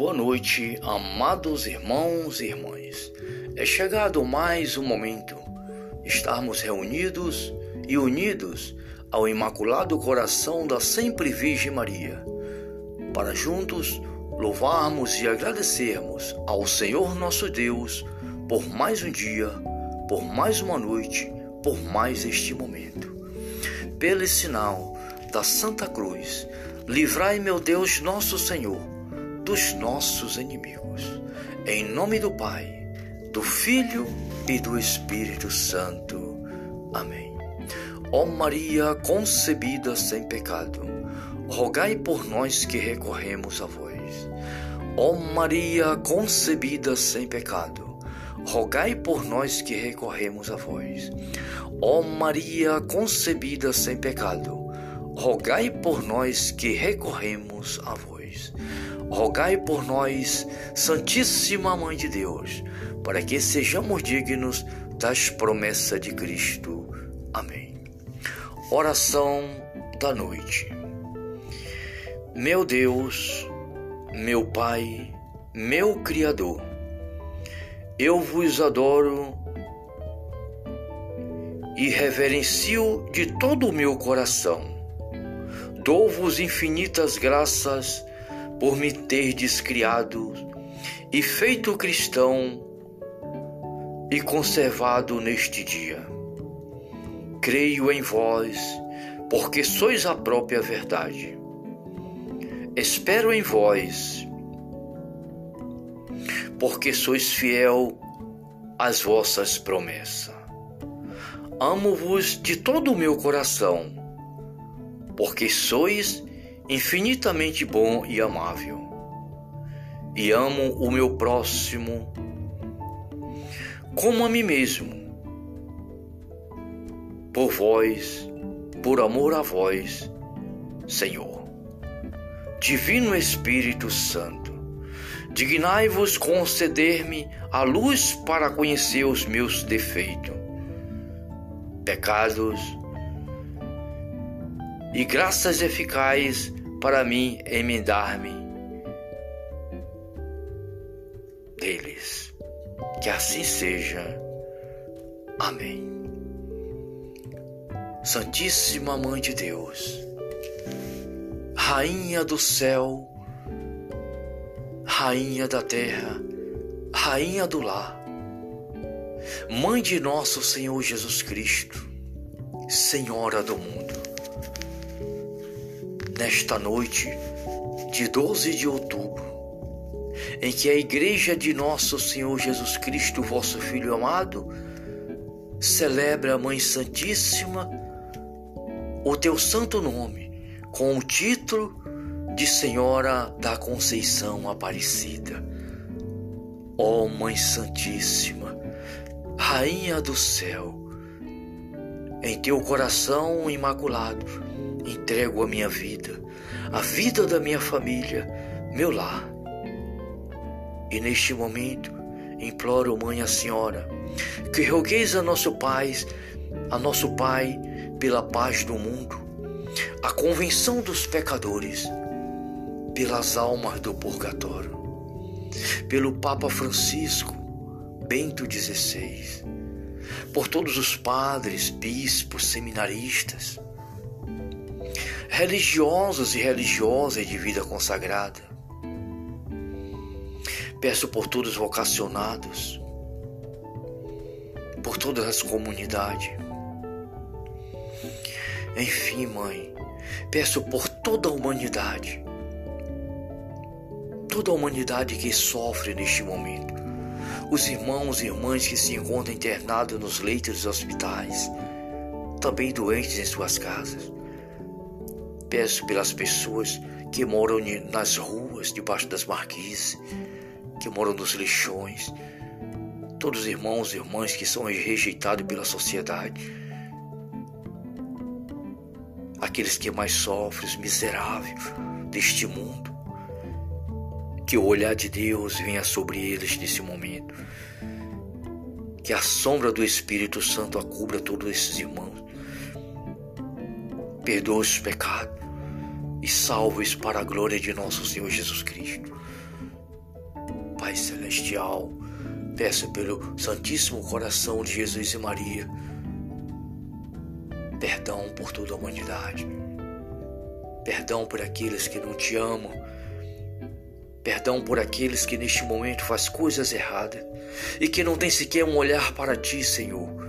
Boa noite, amados irmãos e irmãs. É chegado mais um momento estarmos reunidos e unidos ao Imaculado Coração da Sempre Virgem Maria, para juntos louvarmos e agradecermos ao Senhor nosso Deus por mais um dia, por mais uma noite, por mais este momento. Pelo sinal da Santa Cruz, livrai, meu Deus, nosso Senhor, dos nossos inimigos. Em nome do Pai, do Filho e do Espírito Santo. Amém. Ó Maria concebida sem pecado, rogai por nós que recorremos a vós. Ó Maria concebida sem pecado, rogai por nós que recorremos a vós. Ó Maria concebida sem pecado, rogai por nós que recorremos a vós. Rogai por nós, Santíssima Mãe de Deus, para que sejamos dignos das promessas de Cristo. Amém. Oração da noite. Meu Deus, meu Pai, meu Criador, eu vos adoro e reverencio de todo o meu coração. Dou-vos infinitas graças por me terdes criado e feito cristão e conservado neste dia. Creio em vós, porque sois a própria verdade. Espero em vós, porque sois fiel às vossas promessas. Amo-vos de todo o meu coração, porque sois infinitamente bom e amável. E amo o meu próximo como a mim mesmo. Por vós, por amor a vós, Senhor. Divino Espírito Santo, dignai-vos conceder-me a luz para conhecer os meus defeitos, pecados e graças eficazes para mim emendar-me deles. Que assim seja. Amém. Santíssima Mãe de Deus, Rainha do céu, Rainha da terra, Rainha do lar, Mãe de nosso Senhor Jesus Cristo, Senhora do mundo, nesta noite de 12 de outubro, em que a Igreja de Nosso Senhor Jesus Cristo, vosso Filho amado, celebra a Mãe Santíssima o teu santo nome com o título de Senhora da Conceição Aparecida. Ó oh, Mãe Santíssima, Rainha do céu, em teu coração imaculado entrego a minha vida, a vida da minha família, meu lar. E neste momento, imploro, Mãe, a Senhora, que rogueis a nosso Pai, a nosso Pai, pela paz do mundo, a convenção dos pecadores, pelas almas do purgatório, pelo Papa Francisco, Bento XVI, por todos os padres, bispos, seminaristas, religiosos e religiosas de vida consagrada, Peço por todos os vocacionados, por todas as comunidades. Enfim, Mãe, peço por toda a humanidade, toda a humanidade que sofre neste momento, os irmãos e irmãs que se encontram internados nos leitos dos hospitais, também doentes em suas casas. Peço pelas pessoas que moram nas ruas, debaixo das marquises, que moram nos lixões, todos os irmãos e irmãs que são rejeitados pela sociedade, aqueles que mais sofrem, os miseráveis deste mundo. Que o olhar de Deus venha sobre eles nesse momento. Que a sombra do Espírito Santo a cubra todos esses irmãos. Perdoe os pecados e salve-os para a glória de nosso Senhor Jesus Cristo. Pai Celestial, peço pelo Santíssimo Coração de Jesus e Maria, perdão por toda a humanidade, perdão por aqueles que não te amam, perdão por aqueles que neste momento faz coisas erradas e que não tem sequer um olhar para ti, Senhor.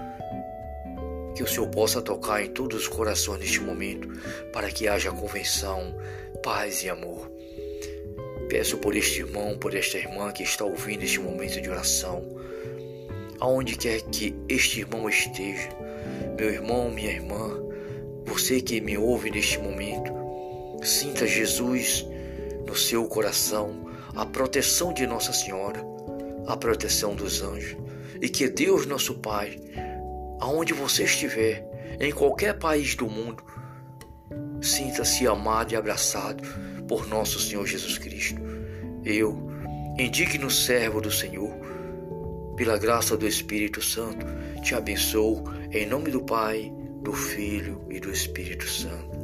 Que o Senhor possa tocar em todos os corações neste momento, para que haja convenção, paz e amor. Peço por este irmão, por esta irmã que está ouvindo este momento de oração, aonde quer que este irmão esteja, meu irmão, minha irmã, você que me ouve neste momento, sinta Jesus no seu coração, a proteção de Nossa Senhora, a proteção dos anjos, e que Deus, nosso Pai, aonde você estiver, em qualquer país do mundo, sinta-se amado e abraçado por nosso Senhor Jesus Cristo. Eu, indigno servo do Senhor, pela graça do Espírito Santo, te abençoo em nome do Pai, do Filho e do Espírito Santo.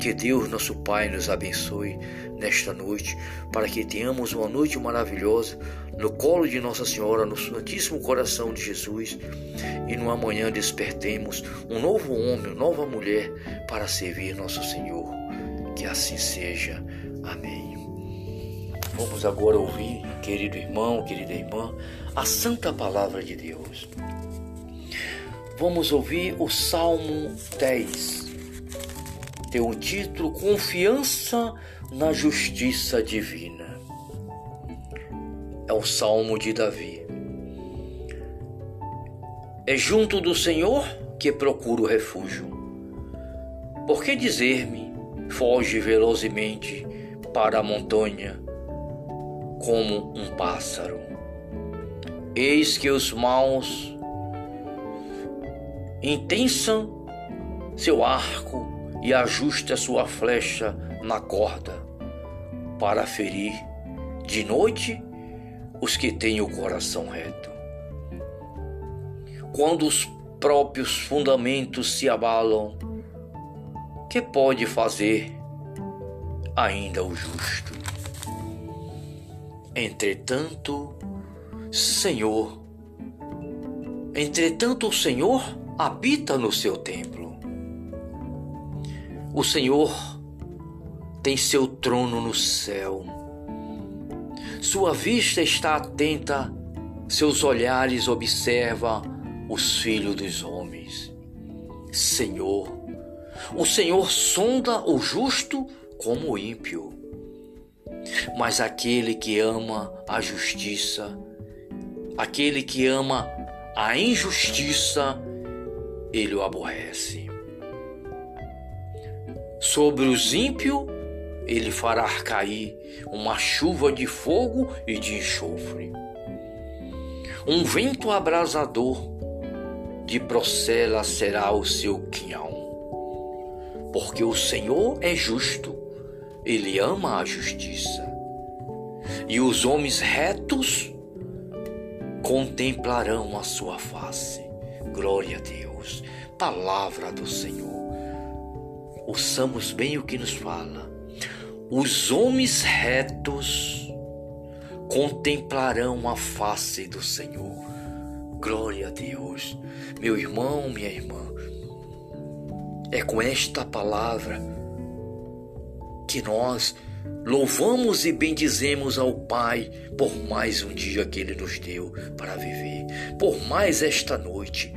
Que Deus, nosso Pai, nos abençoe nesta noite, para que tenhamos uma noite maravilhosa no colo de Nossa Senhora, no Santíssimo Coração de Jesus, e no amanhã despertemos um novo homem, uma nova mulher para servir nosso Senhor. Que assim seja. Amém. Vamos agora ouvir, querido irmão, querida irmã, a santa palavra de Deus. Vamos ouvir o Salmo 10. Tem o título Confiança na Justiça Divina. É o Salmo de Davi. É junto do Senhor que procuro refúgio. Por que dizer-me, foge velozmente para a montanha como um pássaro. Eis que os maus intensam seu arco e ajusta sua flecha na corda para ferir de noite os que têm o coração reto. Quando os próprios fundamentos se abalam, que pode fazer ainda o justo. Entretanto, Senhor, entretanto o Senhor habita no seu templo. O Senhor tem seu trono no céu. Sua vista está atenta, seus olhares observam os filhos dos homens. Senhor, o Senhor sonda o justo como o ímpio. Mas aquele que ama a justiça, aquele que ama a injustiça, ele o aborrece. Sobre os ímpios, ele fará cair uma chuva de fogo e de enxofre. Um vento abrasador de procela será o seu quinhão. Porque o Senhor é justo ele ama a justiça. E os homens retos contemplarão a sua face. Glória a Deus. Palavra do Senhor. Ouçamos bem o que nos fala. Os homens retos contemplarão a face do Senhor. Glória a Deus. Meu irmão, minha irmã, é com esta palavra que nós louvamos e bendizemos ao Pai por mais um dia que Ele nos deu para viver, por mais esta noite.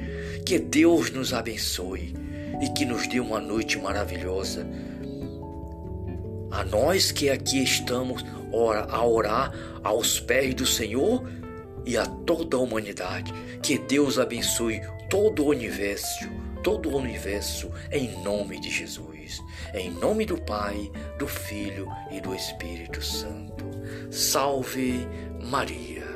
Que Deus nos abençoe e que nos dê uma noite maravilhosa. A nós que aqui estamos a orar aos pés do Senhor e a toda a humanidade. Que Deus abençoe todo o universo, todo o universo, em nome de Jesus. Em nome do Pai, do Filho e do Espírito Santo. Salve Maria.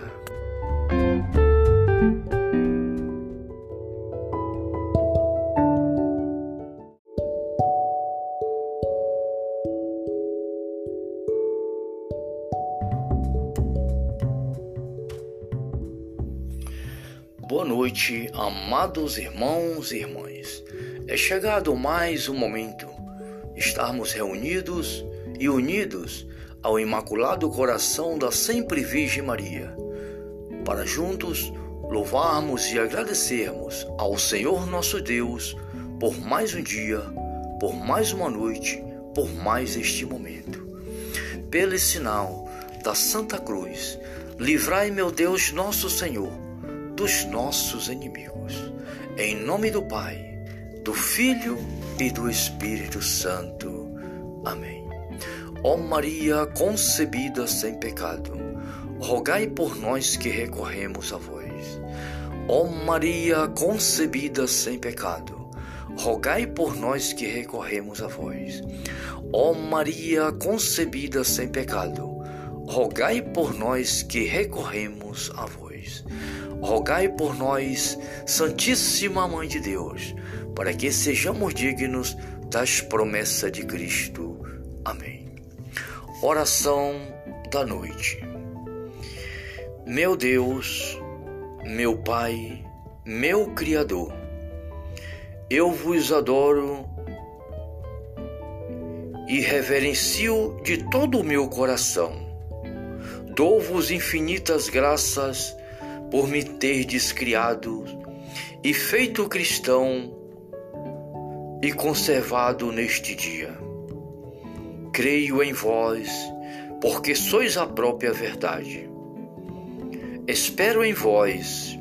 Boa noite, amados irmãos e irmãs. É chegado mais um momento estarmos reunidos e unidos ao Imaculado Coração da Sempre Virgem Maria, para juntos louvarmos e agradecermos ao Senhor nosso Deus por mais um dia, por mais uma noite, por mais este momento. Pelo sinal da Santa Cruz, livrai, meu Deus, nosso Senhor, dos nossos inimigos. Em nome do Pai, do Filho e do Espírito Santo. Amém. Ó Maria concebida sem pecado, rogai por nós que recorremos a vós. Ó Maria concebida sem pecado, rogai por nós que recorremos a vós. Ó Maria concebida sem pecado, rogai por nós que recorremos a vós. Rogai por nós, Santíssima Mãe de Deus, para que sejamos dignos das promessas de Cristo. Amém. Oração da noite. Meu Deus, meu Pai, meu Criador, eu vos adoro e reverencio de todo o meu coração. Dou-vos infinitas graças por me terdes criado e feito cristão e conservado neste dia. Creio em vós, porque sois a própria verdade. Espero em vós,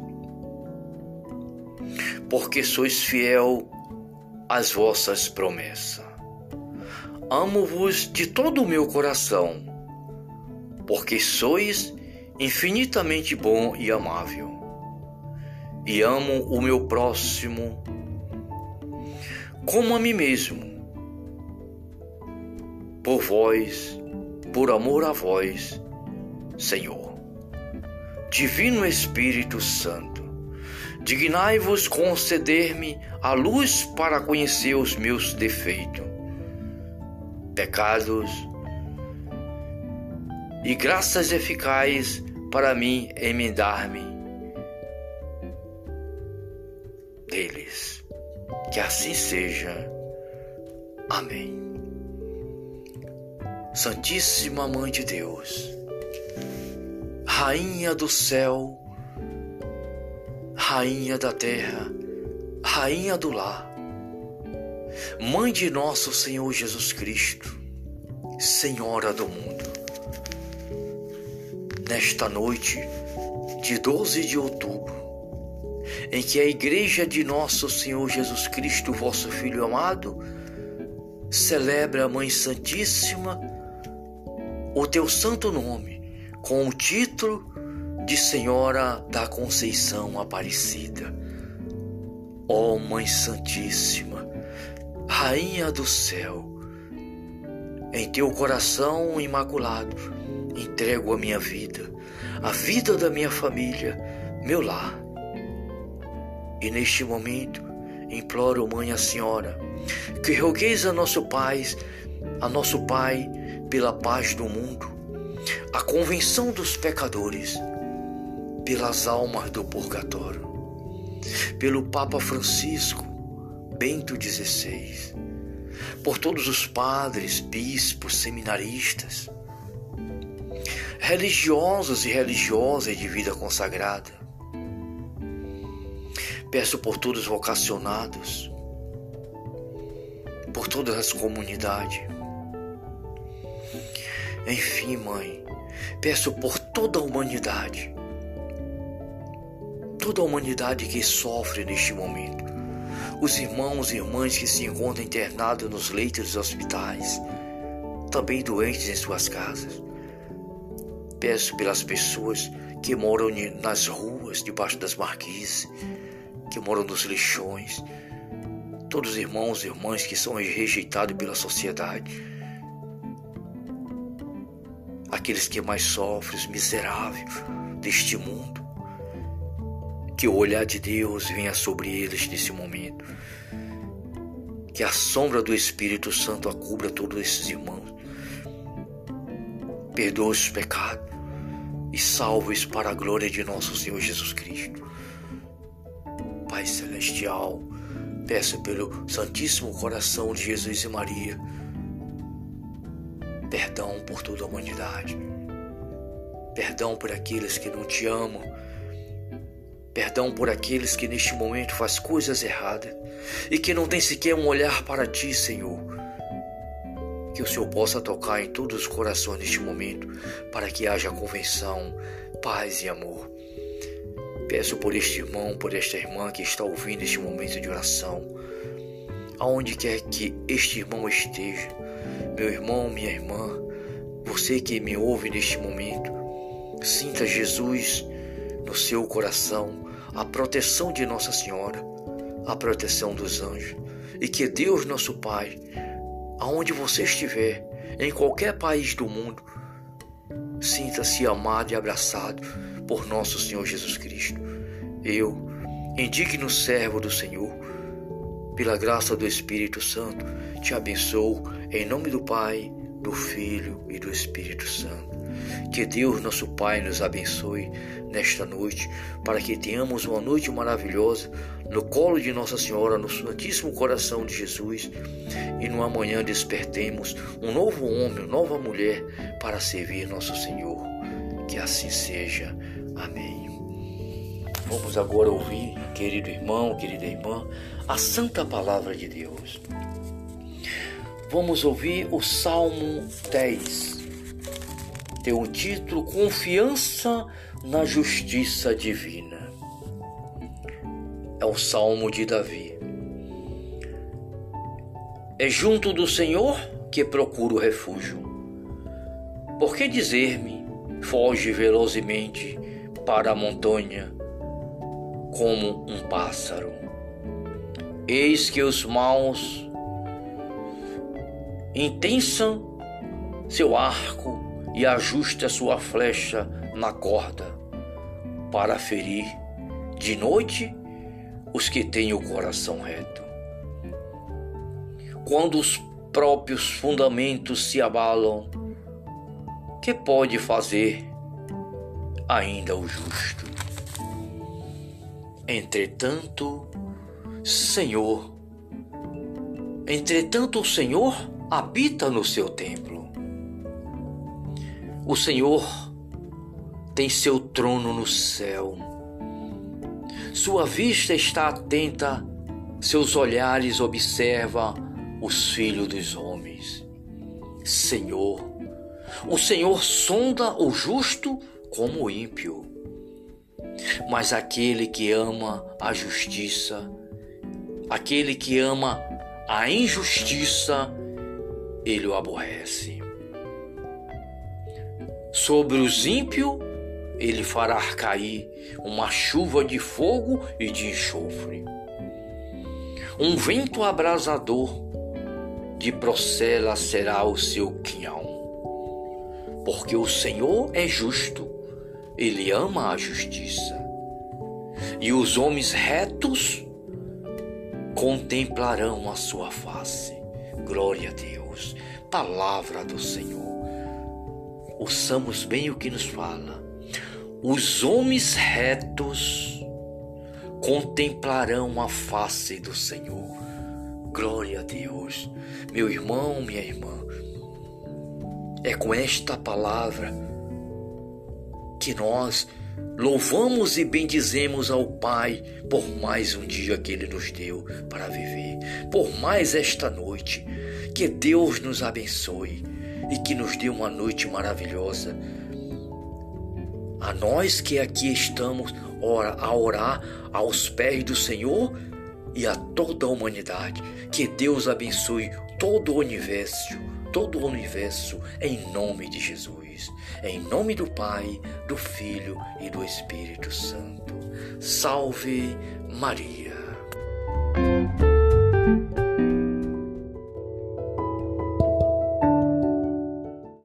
porque sois fiel às vossas promessas. Amo-vos de todo o meu coração, porque sois infinitamente bom e amável. E amo o meu próximo como a mim mesmo. Por vós, por amor a vós, Senhor. Divino Espírito Santo, dignai-vos conceder-me a luz para conhecer os meus defeitos, pecados e graças eficazes para mim emendar-me deles. Que assim seja. Amém. Santíssima Mãe de Deus, Rainha do céu, Rainha da terra, Rainha do lar, Mãe de nosso Senhor Jesus Cristo, Senhora do mundo, nesta noite de 12 de outubro, em que a Igreja de Nosso Senhor Jesus Cristo, vosso Filho amado, celebra a Mãe Santíssima o teu santo nome com o título de Senhora da Conceição Aparecida. Ó oh, Mãe Santíssima, Rainha do céu, em teu coração imaculado entrego a minha vida, a vida da minha família, meu lar. E neste momento, imploro, Mãe, a Senhora, que rogueis a nosso Pai, a nosso Pai, pela paz do mundo, a convenção dos pecadores, pelas almas do purgatório, pelo Papa Francisco, Bento XVI, por todos os padres, bispos, seminaristas, religiosos e religiosas de vida consagrada, Peço por todos os vocacionados, por todas as comunidades. Enfim, Mãe, peço por toda a humanidade, toda a humanidade que sofre neste momento, os irmãos e irmãs que se encontram internados nos leitos dos hospitais, também doentes em suas casas. Peço pelas pessoas que moram nas ruas, debaixo das marquises, que moram nos lixões, todos os irmãos e irmãs que são rejeitados pela sociedade, aqueles que mais sofrem, os miseráveis deste mundo. Que o olhar de Deus venha sobre eles nesse momento. Que a sombra do Espírito Santo acubra todos esses irmãos. Perdoa os pecados e salve-os para a glória de nosso Senhor Jesus Cristo. Pai Celestial, peço pelo Santíssimo Coração de Jesus e Maria, perdão por toda a humanidade, perdão por aqueles que não te amam Perdão por aqueles que neste momento faz coisas erradas e que não tem sequer um olhar para ti, Senhor. Que o Senhor possa tocar em todos os corações neste momento para que haja convenção, paz e amor. Peço por este irmão, por esta irmã que está ouvindo este momento de oração, aonde quer que este irmão esteja, meu irmão, minha irmã, você que me ouve neste momento, sinta Jesus no seu coração, a proteção de Nossa Senhora, a proteção dos anjos, e que Deus, nosso Pai, aonde você estiver, em qualquer país do mundo, sinta-se amado e abraçado por nosso Senhor Jesus Cristo. Eu, indigno servo do Senhor, pela graça do Espírito Santo, te abençoo em nome do Pai, do Filho e do Espírito Santo. Que Deus, nosso Pai, nos abençoe nesta noite, para que tenhamos uma noite maravilhosa no colo de Nossa Senhora, no Santíssimo Coração de Jesus, e no amanhã despertemos um novo homem, uma nova mulher para servir nosso Senhor. Que assim seja. Amém. Vamos agora ouvir, querido irmão, querida irmã, a santa palavra de Deus. Vamos ouvir o Salmo 10. Tem o título Confiança na Justiça Divina. É o Salmo de Davi. É junto do Senhor que procuro refúgio. Por que dizer-me, foge velozmente para a montanha, como um pássaro? Eis que os maus intensam seu arco e ajusta sua flecha na corda para ferir de noite os que têm o coração reto. Quando os próprios fundamentos se abalam, que pode fazer ainda o justo? Entretanto, Senhor, entretanto o Senhor habita no seu templo. O Senhor tem seu trono no céu. Sua vista está atenta, seus olhares observam os filhos dos homens. Senhor, o Senhor sonda o justo como o ímpio, mas aquele que ama a justiça, aquele que ama a injustiça, ele o aborrece. Sobre os ímpios, ele fará cair uma chuva de fogo e de enxofre. Um vento abrasador de procela será o seu quinhão. Porque o Senhor é justo, ele ama a justiça. E os homens retos contemplarão a sua face. Glória a Deus. Palavra do Senhor. Ouçamos bem o que nos fala os homens retos contemplarão a face do Senhor. Glória a Deus. Meu irmão, minha irmã, é com esta palavra que nós louvamos e bendizemos ao Pai por mais um dia que Ele nos deu para viver, por mais esta noite. Que Deus nos abençoe e que nos dê uma noite maravilhosa a nós que aqui estamos a orar aos pés do Senhor e a toda a humanidade. Que Deus abençoe todo o universo, todo o universo, em nome de Jesus. Em nome do Pai, do Filho e do Espírito Santo. Salve Maria.